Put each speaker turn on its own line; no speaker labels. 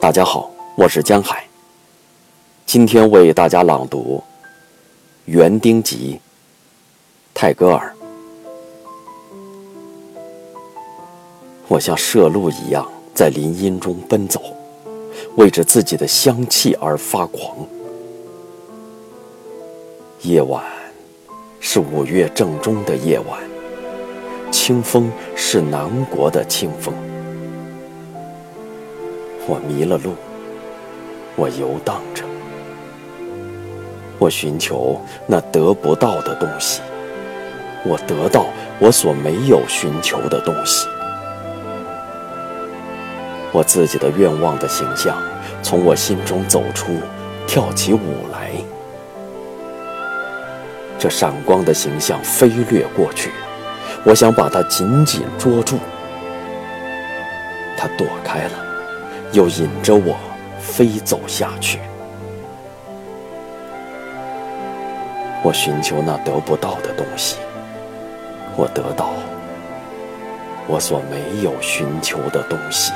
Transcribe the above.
大家好，我是江海。今天为大家朗读《园丁集》泰戈尔。我像麝鹿一样在林荫中奔走，为着自己的香气而发狂。夜晚是五月正中的夜晚，清风是南国的清风。我迷了路，我游荡着，我寻求那得不到的东西，我得到我所没有寻求的东西。我自己的愿望的形象从我心中走出，跳起舞来。这闪光的形象飞掠过去，我想把它紧紧捉住，它躲开了。又引着我飞走下去。我寻求那得不到的东西，我得到我所没有寻求的东西。